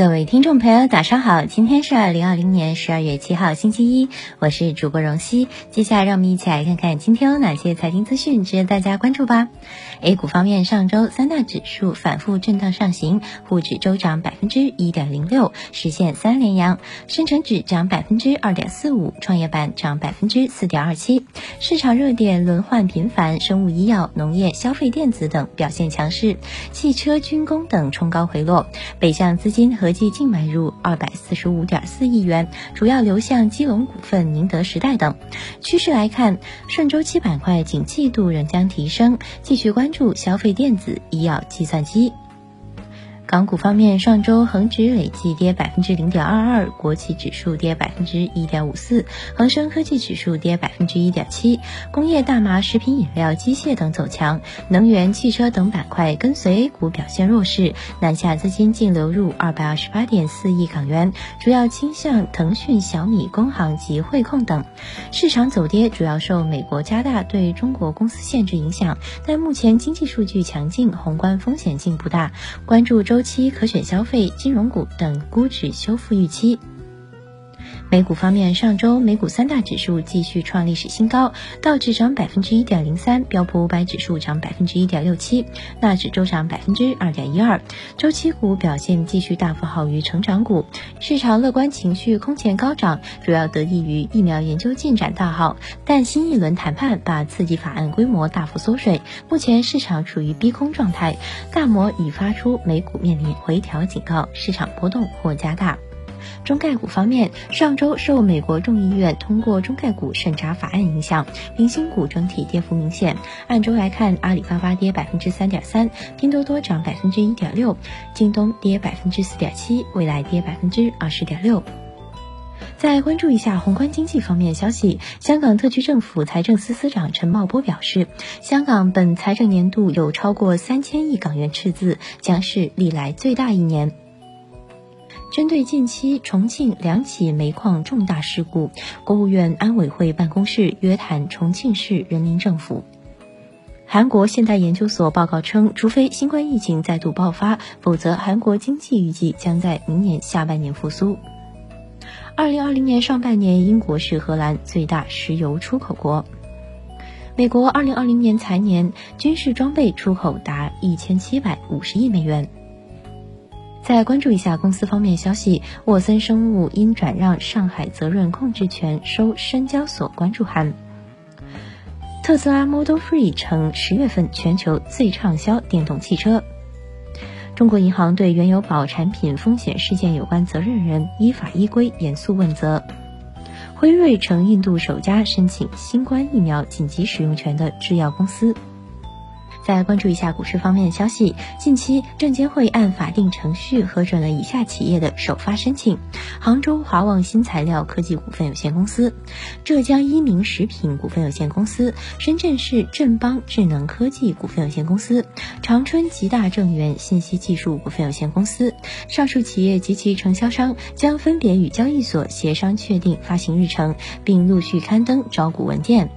各位听众朋友，早上好！今天是二零二零年十二月七号，星期一，我是主播荣熙。接下来让我们一起来看看今天有哪些财经资讯值得大家关注吧。A 股方面，上周三大指数反复震荡上行，沪指周涨百分之一点零六，实现三连阳；深成指涨百分之二点四五，创业板涨百分之四点二七。市场热点轮换频繁，生物医药、农业、消费电子等表现强势，汽车、军工等冲高回落。北向资金和合计净买入二百四十五点四亿元，主要流向基隆股份、宁德时代等。趋势来看，顺周期板块景气度仍将提升，继续关注消费电子、医药、计算机。港股方面，上周恒指累计跌百分之零点二二，国企指数跌百分之一点五四，恒生科技指数跌百分之一点七。工业大麻、食品饮料、机械等走强，能源、汽车等板块跟随 A 股表现弱势。南下资金净流入二百二十八点四亿港元，主要倾向腾讯、小米、工行及汇控等。市场走跌主要受美国加大对中国公司限制影响，但目前经济数据强劲，宏观风险性不大。关注周。期可选消费、金融股等估值修复预期。美股方面，上周美股三大指数继续创历史新高，道指涨百分之一点零三，标普五百指数涨百分之一点六七，纳指周涨百分之二点一二。周期股表现继续大幅好于成长股，市场乐观情绪空前高涨，主要得益于疫苗研究进展大好。但新一轮谈判把刺激法案规模大幅缩水，目前市场处于逼空状态，大摩已发出美股面临回调警告，市场波动或加大。中概股方面，上周受美国众议院通过中概股审查法案影响，明星股整体跌幅明显。按周来看，阿里巴巴跌百分之三点三，拼多多涨百分之一点六，京东跌百分之四点七，未来跌百分之二十点六。再关注一下宏观经济方面消息，香港特区政府财政司司长陈茂波表示，香港本财政年度有超过三千亿港元赤字，将是历来最大一年。针对近期重庆两起煤矿重大事故，国务院安委会办公室约谈重庆市人民政府。韩国现代研究所报告称，除非新冠疫情再度爆发，否则韩国经济预计将在明年下半年复苏。二零二零年上半年，英国是荷兰最大石油出口国。美国二零二零年财年军事装备出口达一千七百五十亿美元。再关注一下公司方面消息，沃森生物因转让上海责任控制权收深交所关注函。特斯拉 Model 3成十月份全球最畅销电动汽车。中国银行对原油宝产品风险事件有关责任人依法依规严肃问责。辉瑞成印度首家申请新冠疫苗紧急使用权的制药公司。再关注一下股市方面的消息，近期证监会按法定程序核准了以下企业的首发申请：杭州华旺新材料科技股份有限公司、浙江一鸣食品股份有限公司、深圳市振邦智能科技股份有限公司、长春吉大正源信息技术股份有限公司。上述企业及其承销商将分别与交易所协商确定发行日程，并陆续刊登招股文件。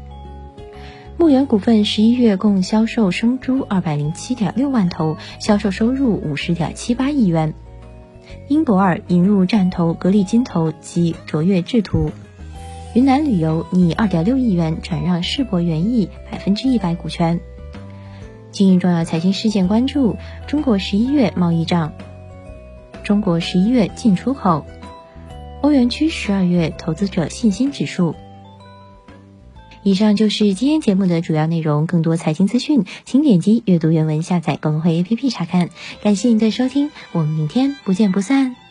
牧原股份十一月共销售生猪二百零七点六万头，销售收入五十点七八亿元。英博尔引入战投格力金投及卓越智图。云南旅游拟二点六亿元转让世博园艺百分之一百股权。今日重要财经事件关注：中国十一月贸易账，中国十一月进出口，欧元区十二月投资者信心指数。以上就是今天节目的主要内容。更多财经资讯，请点击阅读原文下载公会 APP 查看。感谢您的收听，我们明天不见不散。